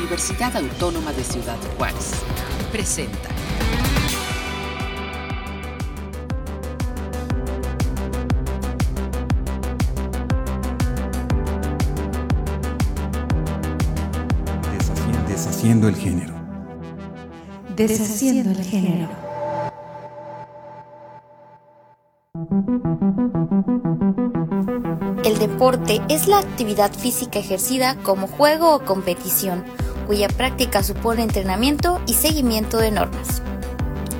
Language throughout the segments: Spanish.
Universidad Autónoma de Ciudad Juárez presenta. Deshaciendo el género. Deshaciendo el género. El deporte es la actividad física ejercida como juego o competición, cuya práctica supone entrenamiento y seguimiento de normas.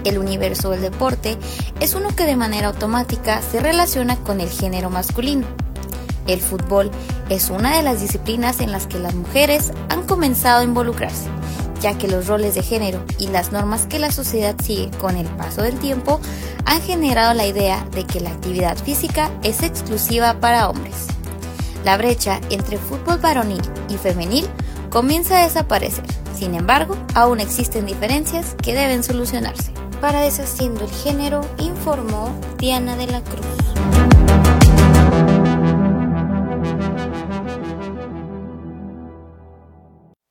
El universo del deporte es uno que de manera automática se relaciona con el género masculino. El fútbol es una de las disciplinas en las que las mujeres han comenzado a involucrarse, ya que los roles de género y las normas que la sociedad sigue con el paso del tiempo han generado la idea de que la actividad física es exclusiva para hombres. La brecha entre fútbol varonil y femenil comienza a desaparecer, sin embargo, aún existen diferencias que deben solucionarse. Para Deshaciendo el Género, informó Diana de la Cruz.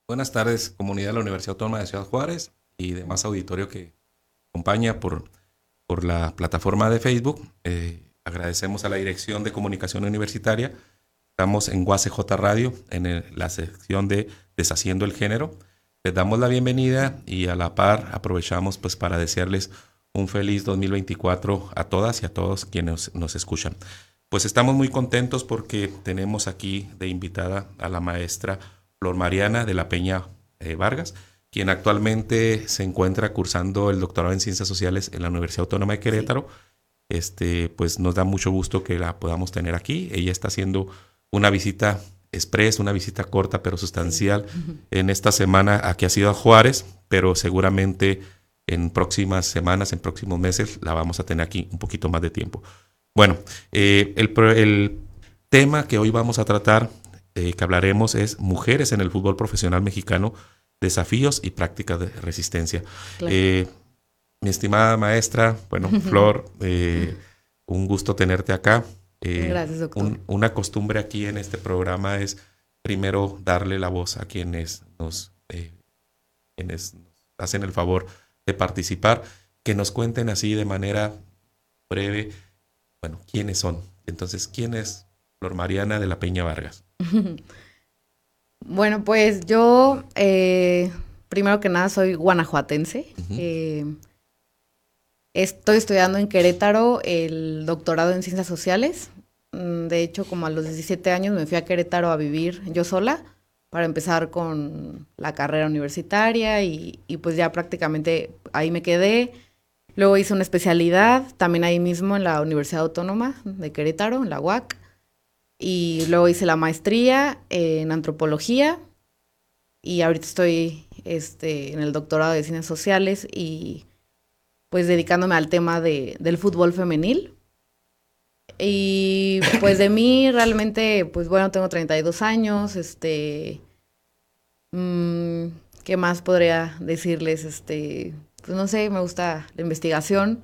Buenas tardes, comunidad de la Universidad Autónoma de Ciudad Juárez y demás auditorio que acompaña por, por la plataforma de Facebook. Eh, agradecemos a la Dirección de Comunicación Universitaria. Estamos en UACJ Radio, en el- la sección de Deshaciendo el Género. Les damos la bienvenida y a la par aprovechamos pues para desearles un feliz 2024 a todas y a todos quienes nos escuchan. Pues estamos muy contentos porque tenemos aquí de invitada a la maestra Flor Mariana de la Peña eh, Vargas, quien actualmente se encuentra cursando el doctorado en Ciencias Sociales en la Universidad Autónoma de Querétaro. Este, pues nos da mucho gusto que la podamos tener aquí. Ella está haciendo una visita express, una visita corta pero sustancial en esta semana aquí ha sido a Juárez, pero seguramente en próximas semanas, en próximos meses, la vamos a tener aquí un poquito más de tiempo. Bueno, eh, el, tema que hoy vamos a tratar, eh, que hablaremos, es mujeres en el fútbol profesional mexicano, desafíos y prácticas de resistencia. Claro. Eh, mi estimada maestra, bueno, Flor, eh, un gusto tenerte acá. Eh, Gracias, doctor. un- una costumbre aquí en este programa es primero darle la voz a quienes nos, eh, quienes nos hacen el favor de participar, que nos cuenten así de manera breve, bueno, quiénes son. Entonces, ¿quién es Flor Mariana de la Peña Vargas? Bueno, pues yo, eh, primero que nada, soy guanajuatense. Estoy estudiando en Querétaro el doctorado en Ciencias Sociales. Mm, De hecho, como a los 17 años me fui a Querétaro a vivir yo sola para empezar con la carrera universitaria y, pues ya prácticamente ahí me quedé. Luego hice una especialidad también ahí mismo en la Universidad Autónoma de Querétaro, en la UAC. Y luego hice la maestría en antropología y ahorita estoy este, en el doctorado de ciencias sociales y pues dedicándome al tema de, del fútbol femenil. Y pues de mí realmente, pues bueno, tengo 32 años, este, mm, ¿qué más podría decirles? Este, pues no sé, me gusta la investigación,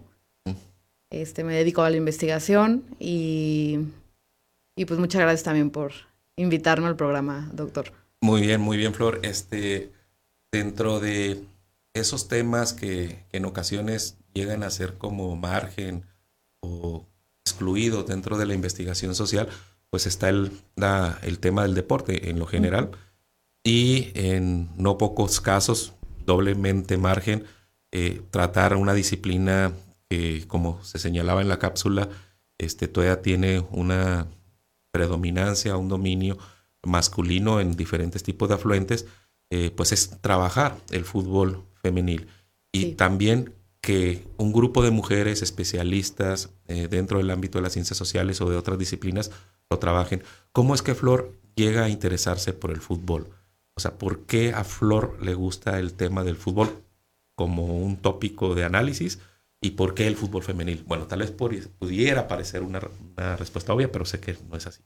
este, me dedico a la investigación y, y pues muchas gracias también por invitarme al programa, doctor. Muy bien, muy bien, Flor. Este, dentro de esos temas que, que en ocasiones llegan a ser como margen o excluidos dentro de la investigación social, pues está el, la- el tema del deporte en lo general. Y en no pocos casos, doblemente margen, eh, tratar una disciplina que, como se señalaba en la cápsula, este, todavía tiene una predominancia, un dominio masculino en diferentes tipos de afluentes, eh, pues es trabajar el fútbol femenil. Y Sí. también que un grupo de mujeres especialistas eh, dentro del ámbito de las ciencias sociales o de otras disciplinas lo trabajen. ¿Cómo es que Flor llega a interesarse por el fútbol? O sea, ¿por qué a Flor le gusta el tema del fútbol como un tópico de análisis? ¿Y por qué el fútbol femenil? Bueno, tal vez por- pudiera parecer una, una respuesta obvia, pero sé que no es así.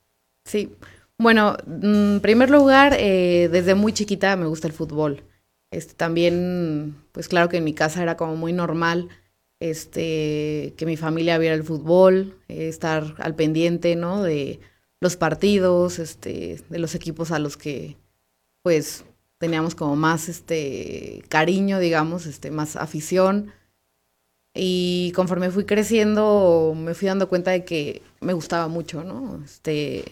Sí, bueno, mm, en primer lugar, eh, desde muy chiquita me gusta el fútbol. Este, también, pues claro que en mi casa era como muy normal este, que mi familia viera el fútbol, eh, estar al pendiente, ¿no? De los partidos, este, de los equipos a los que, pues, teníamos como más este cariño, digamos, este, más afición. Y conforme fui creciendo, me fui dando cuenta de que me gustaba mucho, ¿no? Este,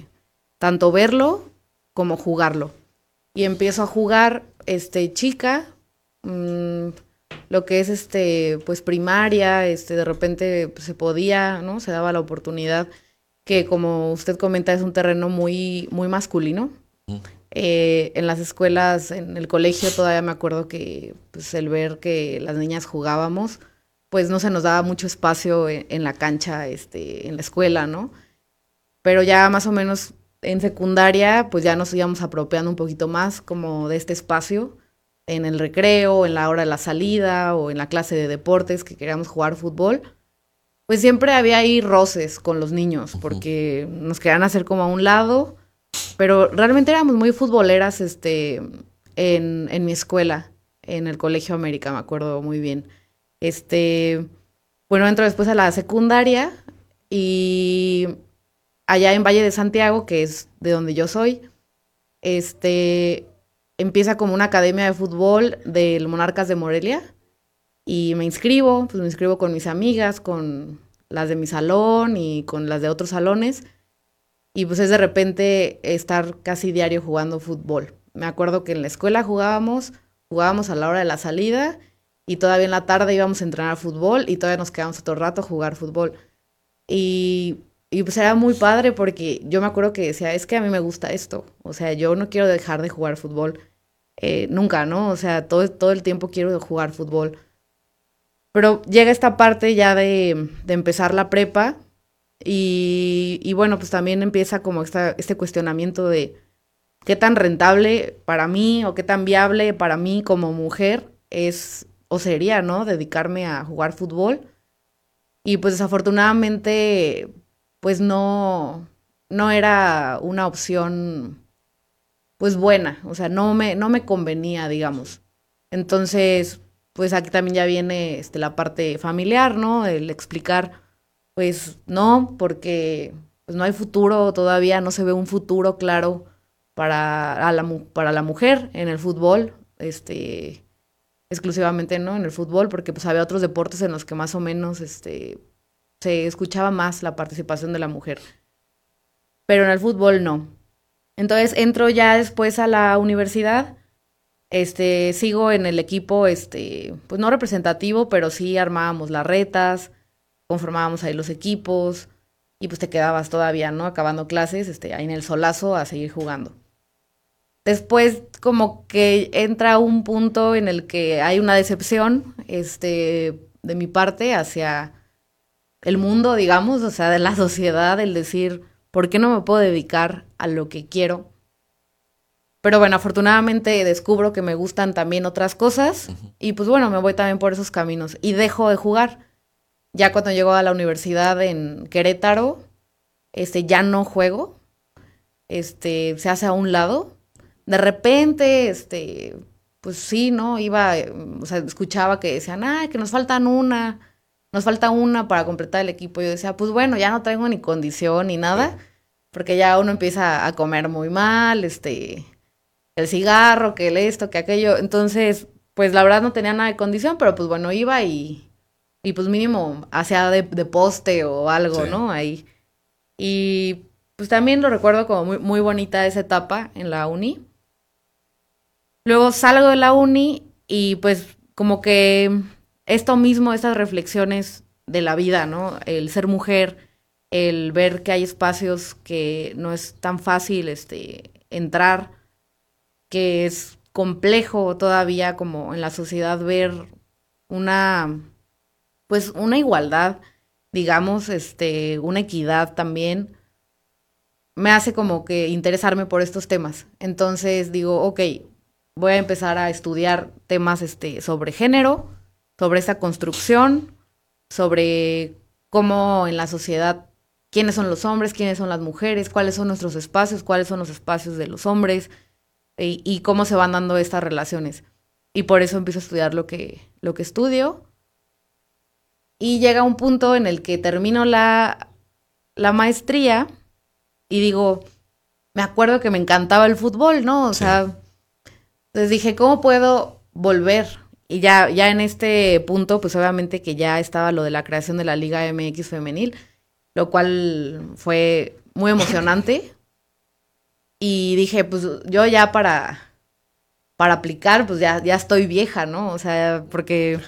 tanto verlo como jugarlo. Y empiezo a jugar, este, chica, mmm, lo que es, este, pues primaria, este, de repente pues, se podía, ¿no? Se daba la oportunidad, que como usted comenta, es un terreno muy, muy masculino. Eh, en las escuelas, en el colegio, todavía me acuerdo que, pues, el ver que las niñas jugábamos, pues no se nos daba mucho espacio en, en, la cancha, este, en la escuela, ¿no? Pero ya más o menos en secundaria, pues ya nos íbamos apropiando un poquito más como de este espacio en el recreo, en la hora de la salida o en la clase de deportes que queríamos jugar fútbol. Pues siempre había ahí roces con los niños porque nos querían hacer como a un lado, pero realmente éramos muy futboleras este, en, en mi escuela, en el Colegio América, me acuerdo muy bien. Este, bueno, entro después a la secundaria y allá en Valle de Santiago, que es de donde yo soy, este, empieza como una academia de fútbol del Monarcas de Morelia y me inscribo, pues me inscribo con mis amigas, con las de mi salón y con las de otros salones y pues es de repente estar casi diario jugando fútbol. Me acuerdo que en la escuela jugábamos, jugábamos a la hora de la salida y todavía en la tarde íbamos a entrenar fútbol y todavía nos quedamos otro rato a jugar fútbol. Y, y, pues era muy padre porque yo me acuerdo que decía, es que a mí me gusta esto, o sea, yo no quiero dejar de jugar fútbol eh, nunca, ¿no? O sea, todo, todo el tiempo quiero jugar fútbol. Pero llega esta parte ya de, de empezar la prepa y, y, bueno, pues también empieza como esta, este cuestionamiento de qué tan rentable para mí o qué tan viable para mí como mujer es o sería, ¿no? Dedicarme a jugar fútbol. Y pues desafortunadamente, pues no, no era una opción, pues buena, o sea, no me, no me convenía, digamos. Entonces, pues aquí también ya viene este, la parte familiar, ¿no? El explicar, pues no, porque pues no hay futuro todavía, no se ve un futuro claro para, la, para la mujer en el fútbol. Este, exclusivamente no en el fútbol, porque pues había otros deportes en los que más o menos este, se escuchaba más la participación de la mujer. Pero en el fútbol no. Entonces entro ya después a la universidad. Este, sigo en el equipo, este, pues no representativo, pero sí armábamos las retas, conformábamos ahí los equipos, y pues te quedabas todavía, ¿no? Acabando clases, este, ahí en el solazo a seguir jugando. Después como que entra un punto en el que hay una decepción este, de mi parte hacia el mundo, digamos, o sea, de la sociedad, el decir, ¿por qué no me puedo dedicar a lo que quiero? Pero bueno, afortunadamente descubro que me gustan también otras cosas y pues bueno, me voy también por esos caminos y dejo de jugar. Ya cuando llego a la universidad en Querétaro, este, ya no juego, este, se hace a un lado de repente, este, pues sí, ¿no? Iba, o sea, escuchaba que decían, ah, que nos faltan una, nos falta una para completar el equipo. Yo decía, pues bueno, ya no tengo ni condición ni nada, porque ya uno empieza a comer muy mal, este, el cigarro, que el esto, que aquello. Entonces, pues la verdad no tenía nada de condición, pero pues bueno, iba y, y pues mínimo hacía de, de poste o algo, sí. ¿no? Ahí. Y pues también lo recuerdo como muy, muy bonita esa etapa en la uni. Luego salgo de la uni y pues como que esto mismo, estas reflexiones de la vida, ¿no? El ser mujer, el ver que hay espacios que no es tan fácil este, entrar, que es complejo todavía como en la sociedad ver una, pues una igualdad, digamos, este, una equidad también, me hace como que interesarme por estos temas. Entonces digo, ok, voy a empezar a estudiar temas este, sobre género, sobre esta construcción, sobre cómo en la sociedad, quiénes son los hombres, quiénes son las mujeres, cuáles son nuestros espacios, cuáles son los espacios de los hombres y, y cómo se van dando estas relaciones. Y por eso empiezo a estudiar lo que, lo que estudio. Y llega un punto en el que termino la, la maestría y digo, me acuerdo que me encantaba el fútbol, ¿no? O sí. sea, Entonces dije, ¿cómo puedo volver? Y ya, ya en este punto, pues obviamente que ya estaba lo de la creación de la Liga MX femenil, lo cual fue muy emocionante. Y dije, pues yo ya para, para aplicar, pues ya, ya estoy vieja, ¿no? O sea, porque,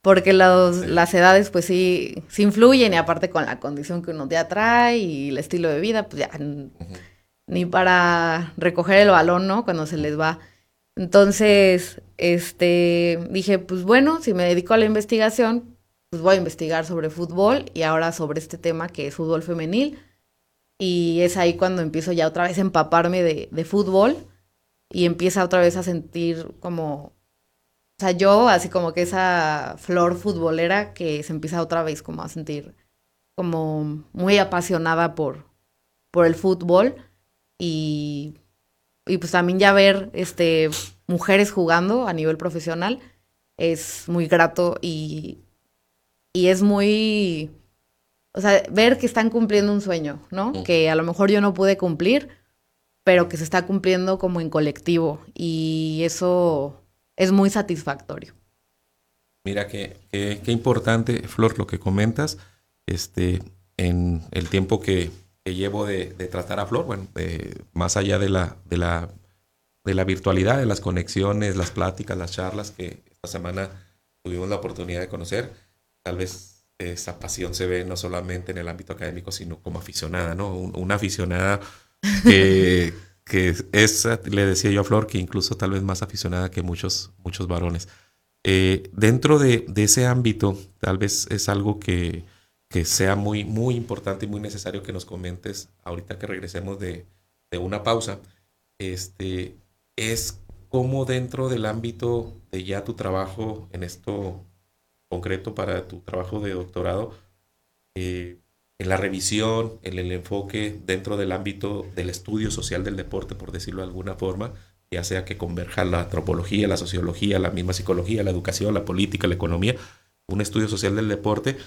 porque los, las edades pues sí, sí influyen y aparte con la condición que uno ya trae y el estilo de vida, pues ya ni para recoger el balón, ¿no? Cuando se les va. Entonces, este, dije, pues bueno, si me dedico a la investigación, pues voy a investigar sobre fútbol y ahora sobre este tema que es fútbol femenil. Y es ahí cuando empiezo ya otra vez a empaparme de, de fútbol y empieza otra vez a sentir como, o sea, yo así como que esa flor futbolera que se empieza otra vez como a sentir como muy apasionada por, por el fútbol y, y pues también ya ver este, mujeres jugando a nivel profesional es muy grato y, y es muy, o sea, ver que están cumpliendo un sueño, ¿no? Que a lo mejor yo no pude cumplir, pero que se está cumpliendo como en colectivo y eso es muy satisfactorio. Mira qué, qué, qué importante, Flor, lo que comentas. Este, en el tiempo que, que llevo de, tratar a Flor, bueno, más allá de la, de, la, de la virtualidad, de las conexiones, las pláticas, las charlas que esta semana tuvimos la oportunidad de conocer, tal vez esa pasión se ve no solamente en el ámbito académico, sino como aficionada, ¿no? una aficionada que, que es, le decía yo a Flor, que incluso tal vez más aficionada que muchos, muchos varones. Eh, dentro de, de, ese ámbito, tal vez es algo que, que sea muy, muy importante y muy necesario que nos comentes ahorita que regresemos de, una pausa, este, es cómo dentro del ámbito de ya tu trabajo en esto concreto para tu trabajo de doctorado, eh, en la revisión, en el enfoque dentro del ámbito del estudio social del deporte, por decirlo de alguna forma, ya sea que converja la antropología, la sociología, la misma psicología, la educación, la política, la economía, un estudio social del deporte,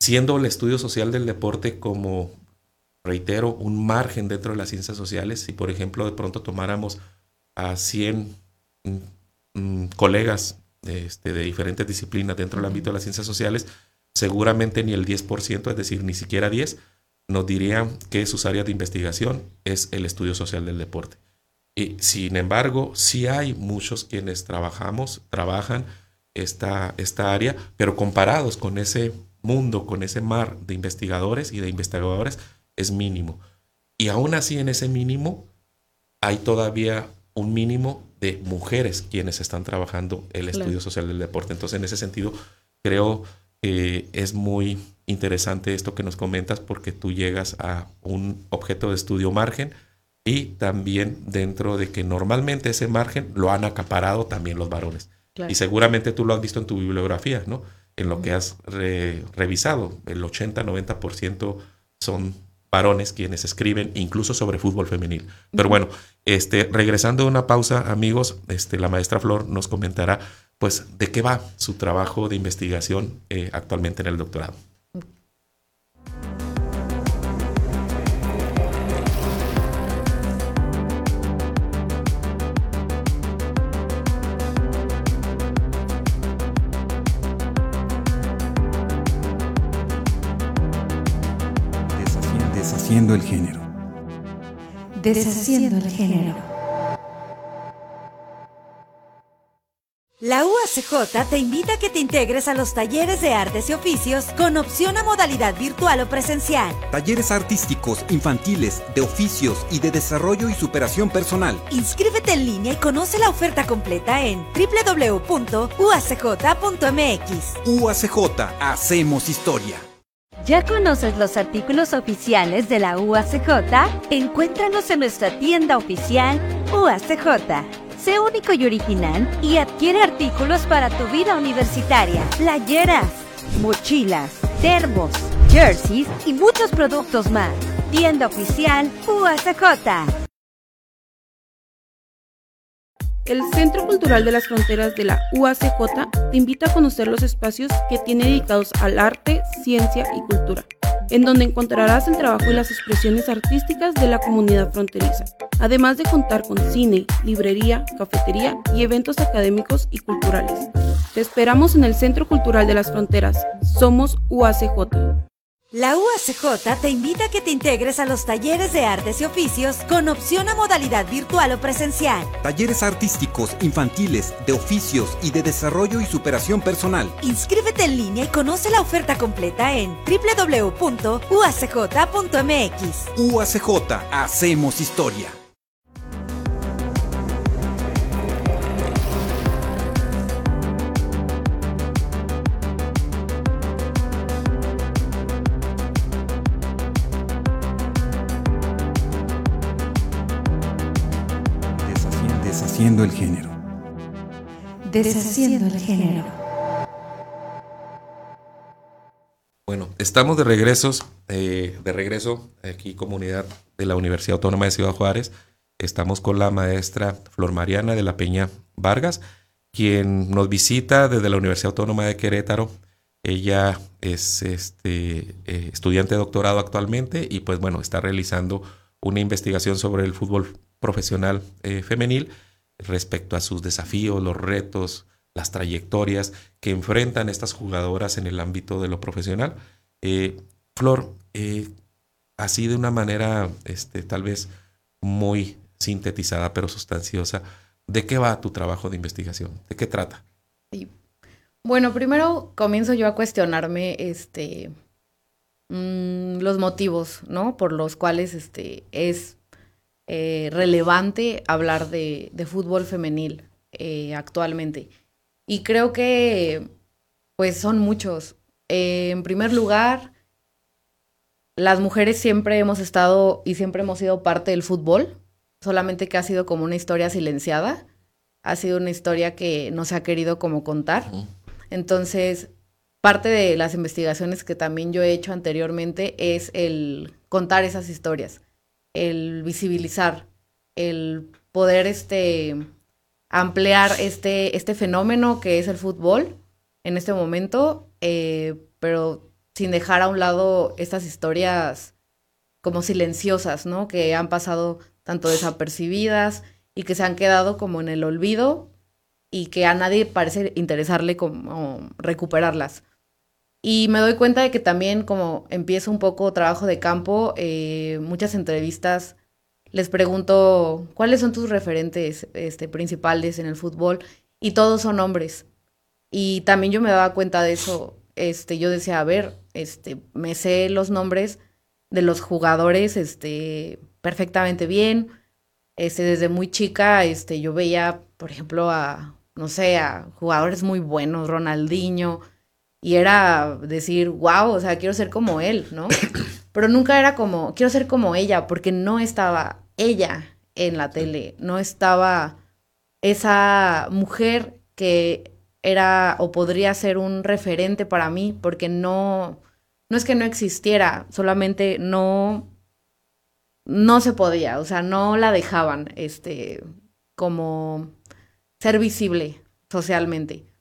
siendo el estudio social del deporte como, reitero, un margen dentro de las ciencias sociales, si por ejemplo de pronto tomáramos a 100 mm, mm, colegas este, de diferentes disciplinas dentro del ámbito de las ciencias sociales, seguramente ni el 10%, es decir, ni siquiera 10, nos dirían que sus áreas de investigación es el estudio social del deporte. Y sin embargo, sí hay muchos quienes trabajamos, trabajan esta, esta área, pero comparados con ese mundo, con ese mar de investigadores y de investigadores, es mínimo. Y aún así en ese mínimo hay todavía un mínimo de mujeres quienes están trabajando el estudio social del deporte. Entonces, en ese sentido, creo que es muy interesante esto que nos comentas porque tú llegas a un objeto de estudio margen y también dentro de que normalmente ese margen lo han acaparado también los varones. Y seguramente tú lo has visto en tu bibliografía, ¿no? En lo que has revisado. El 80-90% son varones quienes escriben incluso sobre fútbol femenil. Pero bueno, este, regresando a una pausa, amigos, este, la maestra Flor nos comentará pues de qué va su trabajo de investigación eh, actualmente en el doctorado. Deshaciendo el género. Deshaciendo el género. La UACJ te invita a que te integres a los talleres de artes y oficios con opción a modalidad virtual o presencial. Talleres artísticos, infantiles, de oficios y de desarrollo y superación personal. Inscríbete en línea y conoce la oferta completa en www.uacj.mx. UACJ, hacemos historia. ¿Ya conoces los artículos oficiales de la UACJ? Encuéntralos en nuestra tienda oficial UACJ. Sé único y original y adquiere artículos para tu vida universitaria. Playeras, mochilas, termos, jerseys y muchos productos más. Tienda oficial UACJ. El Centro Cultural de las Fronteras de la UACJ te invita a conocer los espacios que tiene dedicados al arte, ciencia y cultura. en donde encontrarás el trabajo y las expresiones artísticas de la comunidad fronteriza, además de contar con cine, librería, cafetería y eventos académicos y culturales. Te esperamos en el Centro Cultural de las Fronteras. Somos UACJ. La UACJ te invita a que te integres a los talleres de artes y oficios con opción a modalidad virtual o presencial. Talleres artísticos, infantiles, de oficios y de desarrollo y superación personal. Inscríbete en línea y conoce la oferta completa en www.uacj.mx. UACJ, hacemos historia. Deshaciendo el género. Deshaciendo el género. Bueno, estamos de regresos, eh, de regreso aquí comunidad de la Universidad Autónoma de Ciudad Juárez. Estamos con la maestra Flor Mariana de la Peña Vargas, quien nos visita desde la Universidad Autónoma de Querétaro. Ella es este, eh, estudiante de doctorado actualmente y pues bueno, está realizando una investigación sobre el fútbol profesional eh, femenil respecto a sus desafíos, los retos, las trayectorias que enfrentan estas jugadoras en el ámbito de lo profesional. Eh, Flor, eh, así de una manera este, tal vez muy sintetizada pero sustanciosa, ¿de qué va tu trabajo de investigación? ¿De qué trata? Sí. Bueno, primero comienzo yo a cuestionarme este, mm, los motivos, ¿no? Por los cuales este, es eh, relevante hablar de, de fútbol femenil eh, actualmente. Y creo que, pues, son muchos. Eh, en primer lugar, las mujeres siempre hemos estado y siempre hemos sido parte del fútbol, solamente que ha sido como una historia silenciada, ha sido una historia que no se ha querido como contar. Entonces, parte de las investigaciones que también yo he hecho anteriormente es el contar esas historias el visibilizar, el poder este, ampliar este, este fenómeno que es el fútbol en este momento, eh, pero sin dejar a un lado estas historias como silenciosas, ¿no? Que han pasado tanto desapercibidas y que se han quedado como en el olvido y que a nadie parece interesarle como recuperarlas. Y me doy cuenta de que también como empiezo un poco trabajo de campo, eh, muchas entrevistas les pregunto cuáles son tus referentes este, principales en el fútbol y todos son hombres. Y también yo me daba cuenta de eso. Este, yo decía, a ver, este, me sé los nombres de los jugadores este, perfectamente bien. Este, desde muy chica, este, yo veía, por ejemplo, a, no sé, a jugadores muy buenos, Ronaldinho, y era decir, wow, o sea, quiero ser como él, ¿no? Pero nunca era como, quiero ser como ella, porque no estaba ella en la tele, no estaba esa mujer que era o podría ser un referente para mí, porque no, no es que no existiera, solamente no, no se podía, o sea, no la dejaban, este, como ser visible socialmente.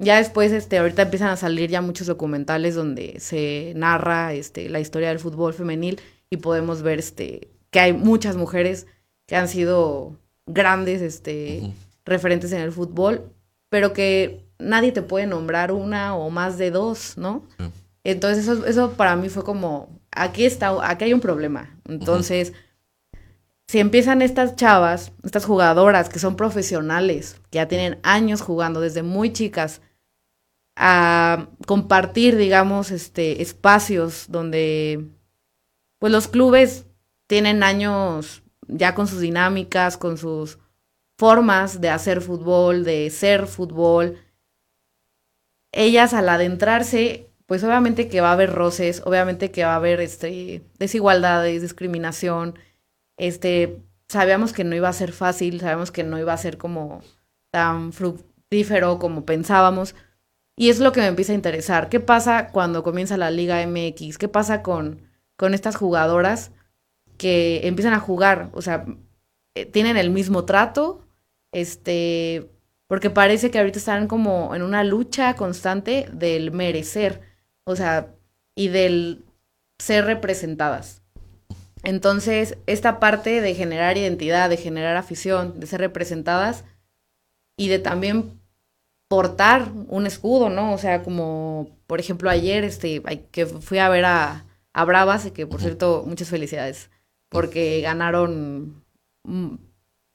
Ya después, este, ahorita empiezan a salir ya muchos documentales donde se narra este, la historia del fútbol femenil y podemos ver este, que hay muchas mujeres que han sido grandes este, referentes en el fútbol, pero que nadie te puede nombrar una o más de dos, ¿no? Entonces eso, eso para mí fue como, aquí está, aquí hay un problema. Entonces, si empiezan estas chavas, estas jugadoras que son profesionales, que ya tienen años jugando desde muy chicas, a compartir, digamos, este, espacios donde pues los clubes tienen años ya con sus dinámicas, con sus formas de hacer fútbol, de ser fútbol. Ellas al adentrarse, pues obviamente que va a haber roces, obviamente que va a haber este, desigualdades, discriminación. Este, sabíamos que no iba a ser fácil, sabíamos que no iba a ser como tan fructífero como pensábamos, y es lo que me empieza a interesar. ¿Qué pasa cuando comienza la Liga MX? ¿Qué pasa con, con estas jugadoras que empiezan a jugar? O sea, eh, tienen el mismo trato, este, porque parece que ahorita están como en una lucha constante del merecer, o sea, y del ser representadas. Entonces, esta parte de generar identidad, de generar afición, de ser representadas y de también portar un escudo, ¿no? O sea, como por ejemplo ayer, este, que fui a ver a, a Bravas y que por cierto, muchas felicidades, porque ganaron, mm,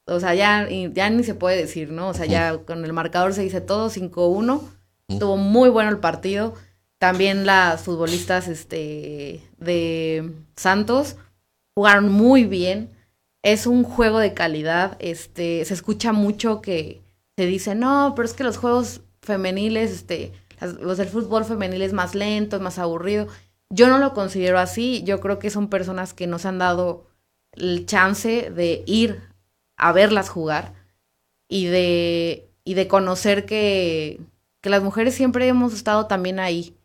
o sea, ya, ya ni se puede decir, ¿no? O sea, ya con el marcador se dice todo, 5-1, estuvo muy bueno el partido. También las futbolistas este, de Santos jugaron muy bien. Es un juego de calidad. Este, se escucha mucho que se dice, no, pero es que los juegos femeniles, este, los del fútbol femenil es más lento, es más aburrido. Yo no lo considero así. Yo creo que son personas que nos han dado el chance de ir a verlas jugar y de, y de conocer que, que las mujeres siempre hemos estado también ahí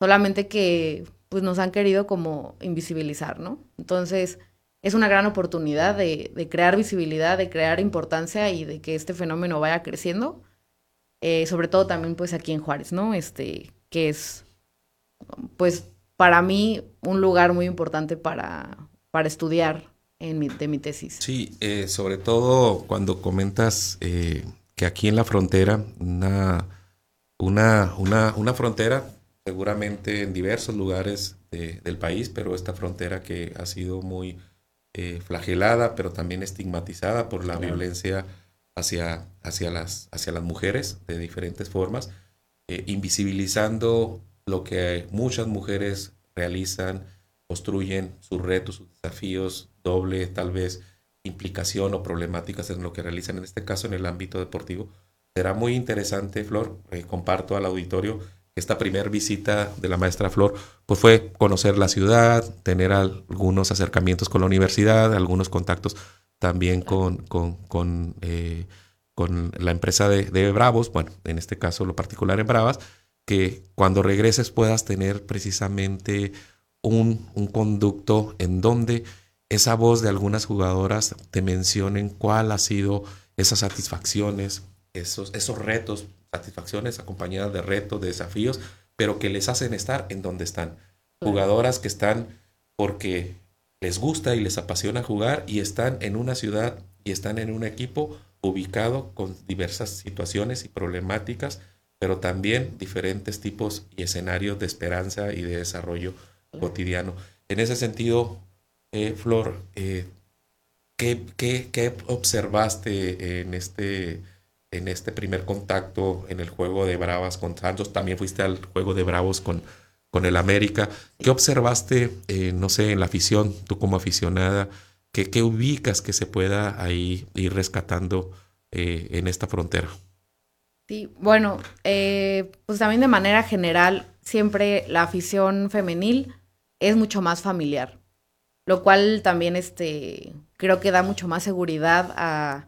solamente que pues nos han querido como invisibilizar, ¿no? Entonces, es una gran oportunidad de, crear visibilidad, de crear importancia y de que este fenómeno vaya creciendo, eh, sobre todo también pues aquí en Juárez, ¿no? Este, que es pues para mí un lugar muy importante para, para estudiar en mi, de mi tesis. Sí, eh, sobre todo cuando comentas eh, que aquí en la frontera, una, una, una, una frontera seguramente en diversos lugares del país, pero esta frontera que ha sido muy eh, flagelada, pero también estigmatizada por la violencia hacia, hacia, las, hacia las mujeres de diferentes formas, eh, invisibilizando lo que muchas mujeres realizan, construyen sus retos, sus desafíos, doble tal vez implicación o problemáticas en lo que realizan, en este caso en el ámbito deportivo. Será muy interesante, Flor, eh, comparto al auditorio esta primera visita de la maestra Flor, pues fue conocer la ciudad, tener algunos acercamientos con la universidad, algunos contactos también con, con, con, eh, la empresa de, Bravos, bueno, en este caso lo particular en Bravas, que cuando regreses puedas tener precisamente un, un conducto en donde esa voz de algunas jugadoras te mencionen cuál ha sido esas satisfacciones, esos, esos retos satisfacciones acompañadas de retos, de desafíos, pero que les hacen estar en donde están. Jugadoras que están porque les gusta y les apasiona jugar y están en una ciudad y están en un equipo ubicado con diversas situaciones y problemáticas, pero también diferentes tipos y escenarios de esperanza y de desarrollo cotidiano. En ese sentido, eh, Flor, eh, ¿qué, qué, qué observaste en este en este primer contacto en el juego de Bravas con Santos, también fuiste al juego de Bravos con, con el América. ¿Qué observaste, eh, no sé, en la afición, tú como aficionada? ¿Qué, ubicas que se pueda ahí ir rescatando eh, en esta frontera? Sí, bueno, eh, pues también de manera general, siempre la afición femenil es mucho más familiar, lo cual también este, creo que da mucho más seguridad a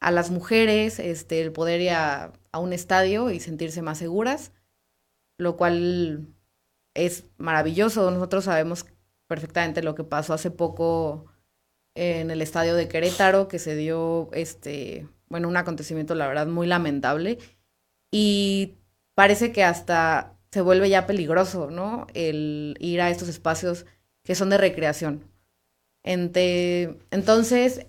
a las mujeres este, el poder ir a, un estadio y sentirse más seguras, lo cual es maravilloso. Nosotros sabemos perfectamente lo que pasó hace poco en el estadio de Querétaro, que se dio, este, bueno, un acontecimiento, la verdad, muy lamentable. Y parece que hasta se vuelve ya peligroso, ¿no? El ir a estos espacios que son de recreación. entonces,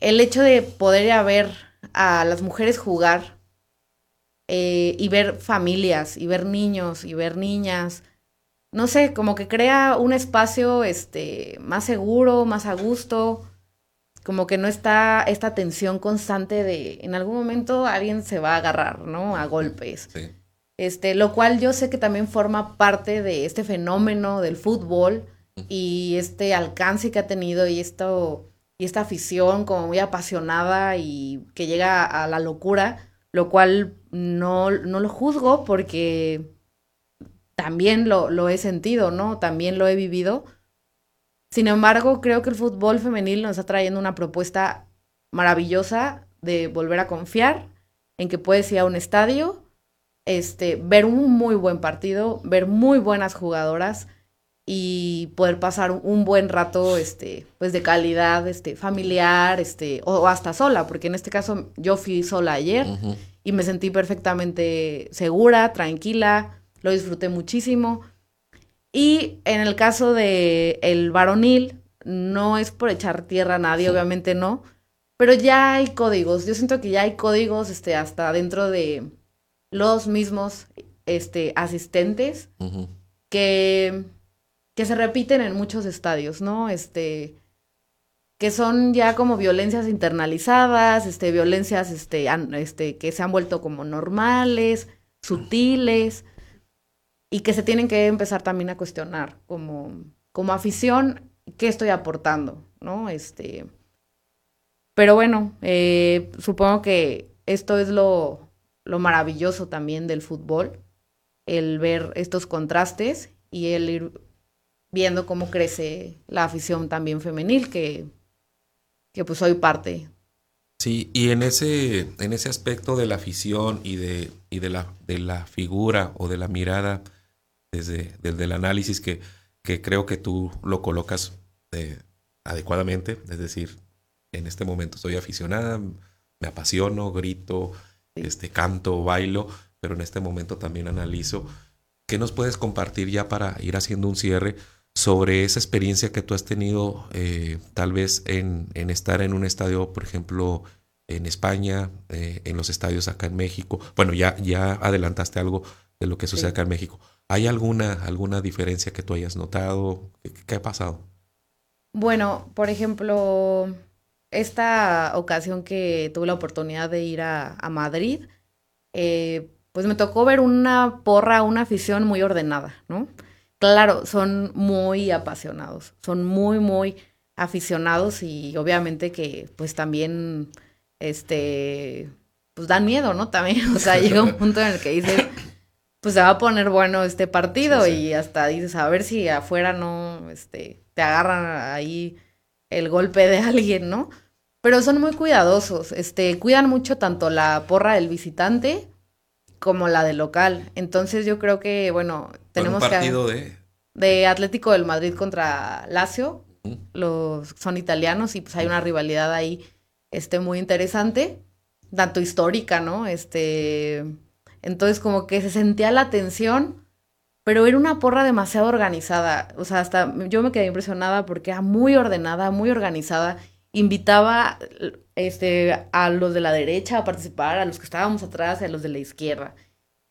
el hecho de poder ir a ver a las mujeres jugar eh, y ver familias y ver niños y ver niñas, no sé, como que crea un espacio este, más seguro, más a gusto, como que no está esta tensión constante de en algún momento alguien se va a agarrar, ¿no? A golpes. Este, lo cual yo sé que también forma parte de este fenómeno del fútbol y este alcance que ha tenido y esto y esta afición como muy apasionada y que llega a la locura, lo cual no, no lo juzgo porque también lo, lo, he sentido, ¿no? También lo he vivido. Sin embargo, creo que el fútbol femenil nos está trayendo una propuesta maravillosa de volver a confiar en que puedes ir a un estadio, este, ver un muy buen partido, ver muy buenas jugadoras, y poder pasar un buen rato este pues de calidad este familiar este o, hasta sola porque en este caso yo fui sola ayer y me sentí perfectamente segura tranquila lo disfruté muchísimo. Y en el caso de el varonil, no es por echar tierra a nadie, obviamente no, pero ya hay códigos. Yo siento que ya hay códigos este, hasta dentro de los mismos este, asistentes que, que se repiten en muchos estadios, ¿no? Este, que son ya como violencias internalizadas, este, violencias este, este, que se han vuelto como normales, sutiles, y que se tienen que empezar también a cuestionar como, como afición, ¿qué estoy aportando? ¿No? Este, pero bueno, eh, supongo que esto es lo, lo maravilloso también del fútbol, el ver estos contrastes y el ir viendo cómo crece la afición también femenil, que, que pues soy parte. Sí, y en ese, en ese aspecto de la afición y de, y de, la, de la figura o de la mirada desde, desde el análisis que, que creo que tú lo colocas eh, adecuadamente, es decir, en este momento estoy aficionada, me apasiono, grito, este, canto, bailo, pero en este momento también analizo. ¿Qué nos puedes compartir ya para ir haciendo un cierre sobre esa experiencia que tú has tenido eh, tal vez en, en, estar en un estadio, por ejemplo, en España, eh, en los estadios acá en México? Bueno, ya, ya adelantaste algo de lo que sucede acá en México. ¿Hay alguna, alguna diferencia que tú hayas notado? ¿Qué, ha pasado? Bueno, por ejemplo, esta ocasión que tuve la oportunidad de ir a, a Madrid, eh, pues me tocó ver una porra, una afición muy ordenada, ¿no? Claro, son muy apasionados, son muy, muy aficionados y obviamente que pues también, este, pues dan miedo, ¿no? También, o sea, llega un punto en el que dices, pues se va a poner bueno este partido y hasta dices, a ver si afuera no, este, te agarran ahí el golpe de alguien, ¿no? Pero son muy cuidadosos, este, cuidan mucho tanto la porra del visitante como la del local. Entonces yo creo que, bueno, tenemos un partido de... De Atlético del Madrid contra Lazio, los son italianos y pues hay una rivalidad ahí, este, muy interesante, tanto histórica, ¿no? Este, entonces como que se sentía la tensión, pero era una porra demasiado organizada. O sea, hasta yo me quedé impresionada porque era muy ordenada, muy organizada. Invitaba este, a los de la derecha a participar, a los que estábamos atrás, a los de la izquierda.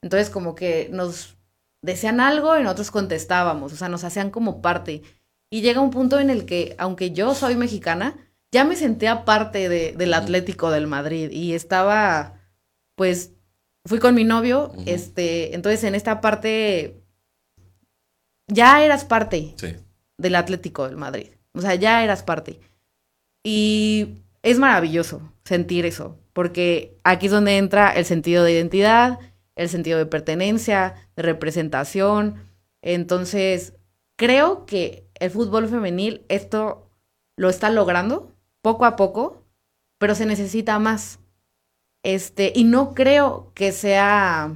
Entonces como que nos decían algo y nosotros contestábamos, o sea, nos hacían como parte. Y llega un punto en el que, aunque yo soy mexicana, ya me sentía parte de, del Atlético del Madrid. Y estaba, pues, fui con mi novio, este, entonces en esta parte ya eras parte del Atlético del Madrid, o sea, ya eras parte. Y es maravilloso sentir eso, porque aquí es donde entra el sentido de identidad, el sentido de pertenencia, de representación. Entonces, creo que el fútbol femenil esto lo está logrando poco a poco, pero se necesita más. Este, y no creo que sea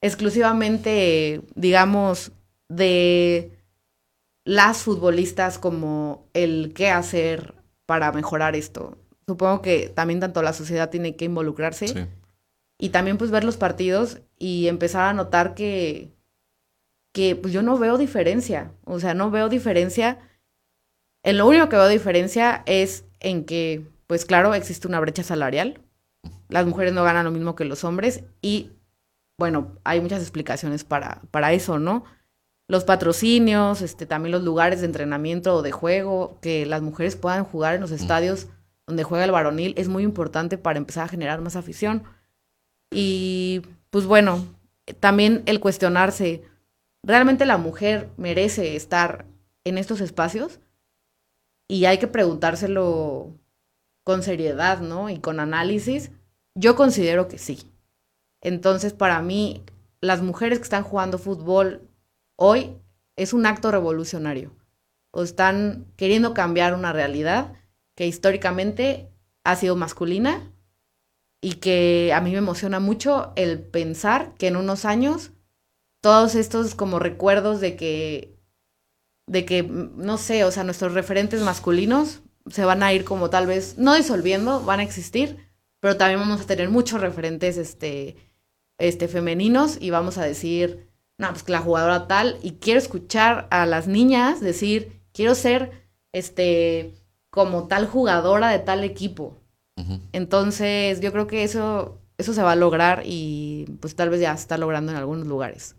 exclusivamente, digamos, de las futbolistas como el qué hacer para mejorar esto. Supongo que también tanto la sociedad tiene que involucrarse y también pues ver los partidos y empezar a notar que, que pues yo no veo diferencia, o sea, no veo diferencia. En lo único que veo diferencia es en que, pues claro, existe una brecha salarial, las mujeres no ganan lo mismo que los hombres y bueno, hay muchas explicaciones para, para eso, ¿no? Los patrocinios, este, también los lugares de entrenamiento o de juego, que las mujeres puedan jugar en los estadios donde juega el varonil, es muy importante para empezar a generar más afición. Y pues bueno, también el cuestionarse, ¿realmente la mujer merece estar en estos espacios? Y hay que preguntárselo con seriedad, ¿no? Y con análisis yo considero que sí. Entonces, para mí, las mujeres que están jugando fútbol hoy es un acto revolucionario. O están queriendo cambiar una realidad que históricamente ha sido masculina y que a mí me emociona mucho el pensar que en unos años todos estos como recuerdos de que de que no sé, o sea, nuestros referentes masculinos se van a ir como tal vez no disolviendo, van a existir, pero también vamos a tener muchos referentes este, este, femeninos y vamos a decir, no, pues que la jugadora tal, y quiero escuchar a las niñas decir, quiero ser, este, como tal jugadora de tal equipo. Entonces, yo creo que eso, eso se va a lograr y pues tal vez ya se está logrando en algunos lugares.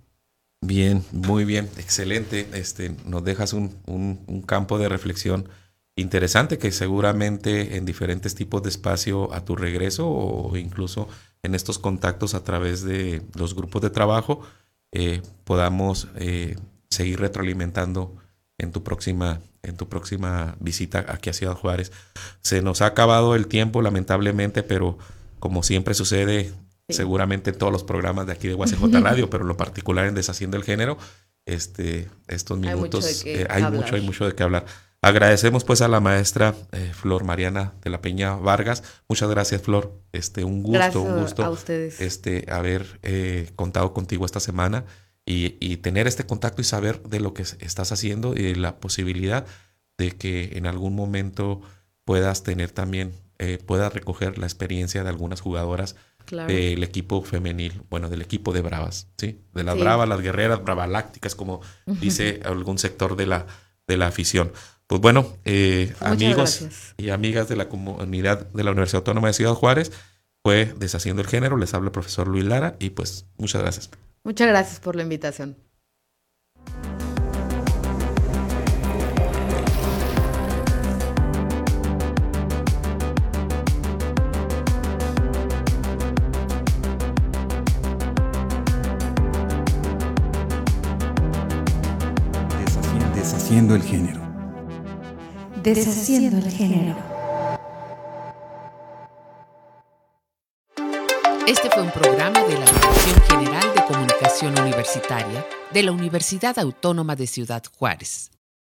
Bien, muy bien, excelente. Este, nos dejas un, un, campo de reflexión interesante que seguramente en diferentes tipos de espacio a tu regreso o incluso en estos contactos a través de los grupos de trabajo eh, podamos eh, seguir retroalimentando en tu próxima en tu próxima visita aquí a Ciudad Juárez. Se nos ha acabado el tiempo, lamentablemente, pero como siempre sucede, seguramente en todos los programas de aquí de UACJ Radio, pero en lo particular en Deshaciendo el Género, este, estos minutos hay, mucho, hay mucho, hay mucho de qué hablar. Agradecemos pues a la maestra eh, Flor Mariana de la Peña Vargas. Muchas gracias, Flor. Este, un gusto, un gusto a ustedes. Este, haber eh, contado contigo esta semana y, tener este contacto y saber de lo que estás haciendo y la posibilidad de que en algún momento puedas tener también, eh, puedas recoger la experiencia de algunas jugadoras del equipo femenil, bueno, del equipo de Bravas, ¿sí? De las Bravas, las guerreras bravalácticas, como dice algún sector de la, de la afición. Pues bueno, eh, amigos y amigas de la comunidad de la Universidad Autónoma de Ciudad Juárez, fue Deshaciendo el Género, les habla el profesor Luis Lara y pues muchas gracias. Muchas gracias por la invitación. Deshaciendo el género. Deshaciendo el género. Este fue un programa de la Universitaria de la Universidad Autónoma de Ciudad Juárez.